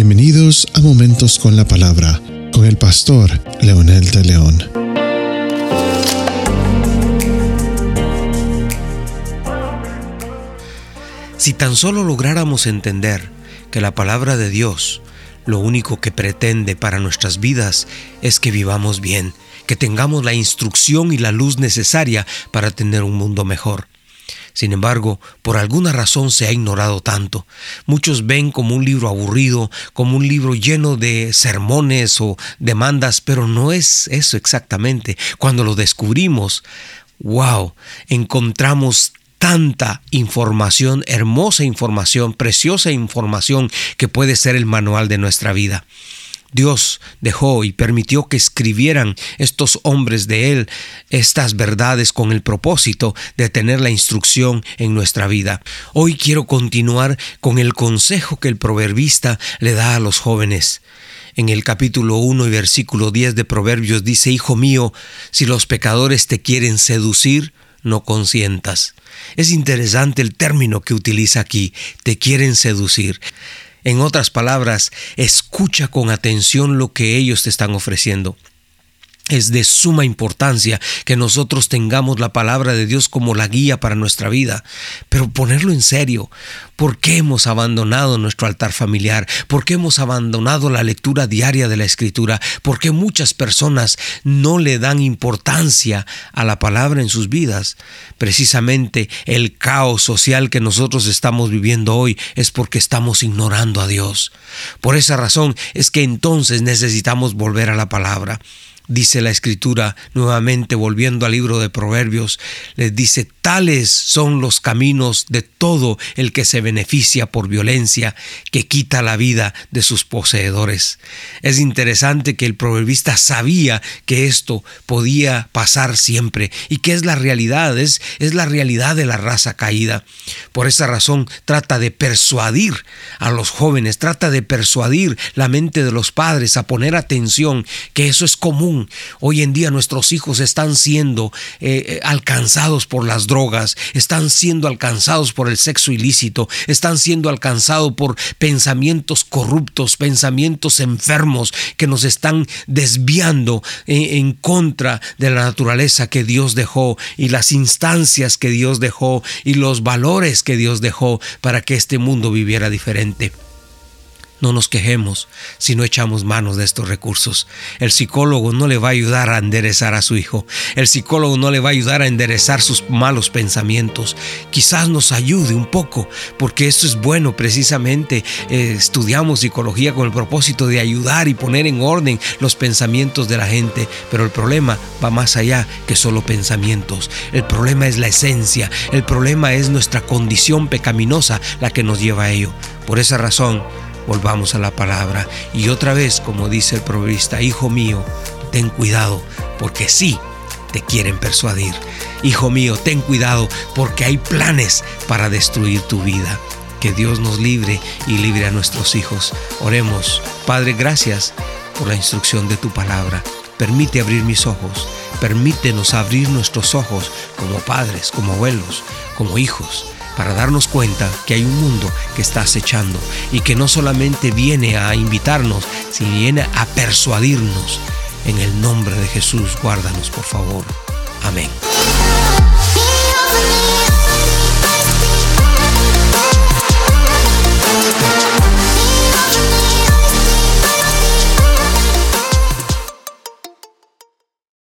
Bienvenidos a Momentos con la Palabra con el pastor Leonel de León. Si tan solo lográramos entender que la palabra de Dios lo único que pretende para nuestras vidas es que vivamos bien, que tengamos la instrucción y la luz necesaria para tener un mundo mejor. Sin embargo, por alguna razón se ha ignorado tanto. Muchos ven como un libro aburrido, como un libro lleno de sermones o demandas, pero no es eso exactamente. Cuando lo descubrimos, wow, encontramos tanta información, hermosa información, preciosa información que puede ser el manual de nuestra vida. Dios dejó y permitió que escribieran estos hombres de Él estas verdades con el propósito de tener la instrucción en nuestra vida. Hoy quiero continuar con el consejo que el proverbista le da a los jóvenes. En el capítulo 1 y versículo 10 de Proverbios dice, Hijo mío, si los pecadores te quieren seducir, no consientas. Es interesante el término que utiliza aquí, te quieren seducir. En otras palabras, escucha con atención lo que ellos te están ofreciendo. Es de suma importancia que nosotros tengamos la palabra de Dios como la guía para nuestra vida, pero ponerlo en serio. ¿Por qué hemos abandonado nuestro altar familiar? ¿Por qué hemos abandonado la lectura diaria de la Escritura? ¿Por qué muchas personas no le dan importancia a la palabra en sus vidas? Precisamente el caos social que nosotros estamos viviendo hoy es porque estamos ignorando a Dios. Por esa razón es que entonces necesitamos volver a la palabra dice la escritura nuevamente volviendo al libro de Proverbios, les dice, tales son los caminos de todo el que se beneficia por violencia, que quita la vida de sus poseedores. Es interesante que el proverbista sabía que esto podía pasar siempre y que es la realidad, es, es la realidad de la raza caída. Por esa razón trata de persuadir a los jóvenes, trata de persuadir la mente de los padres a poner atención que eso es común Hoy en día nuestros hijos están siendo eh, eh, alcanzados por las drogas, están siendo alcanzados por el sexo ilícito, están siendo alcanzados por pensamientos corruptos, pensamientos enfermos que nos están desviando en, en contra de la naturaleza que Dios dejó y las instancias que Dios dejó y los valores que Dios dejó para que este mundo viviera diferente. No nos quejemos si no echamos manos de estos recursos. El psicólogo no le va a ayudar a enderezar a su hijo. El psicólogo no le va a ayudar a enderezar sus malos pensamientos. Quizás nos ayude un poco, porque esto es bueno precisamente. Eh, estudiamos psicología con el propósito de ayudar y poner en orden los pensamientos de la gente. Pero el problema va más allá que solo pensamientos. El problema es la esencia. El problema es nuestra condición pecaminosa la que nos lleva a ello. Por esa razón, volvamos a la palabra. Y otra vez, como dice el proverbista, hijo mío, ten cuidado, porque sí te quieren persuadir. Hijo mío, ten cuidado, porque hay planes para destruir tu vida. Que Dios nos libre y libre a nuestros hijos. Oremos. Padre, gracias por la instrucción de tu palabra. Permite abrir mis ojos. Permítenos abrir nuestros ojos como padres, como abuelos, como hijos para darnos cuenta que hay un mundo que está acechando y que no solamente viene a invitarnos, sino viene a persuadirnos. En el nombre de Jesús, guárdanos por favor. Amén.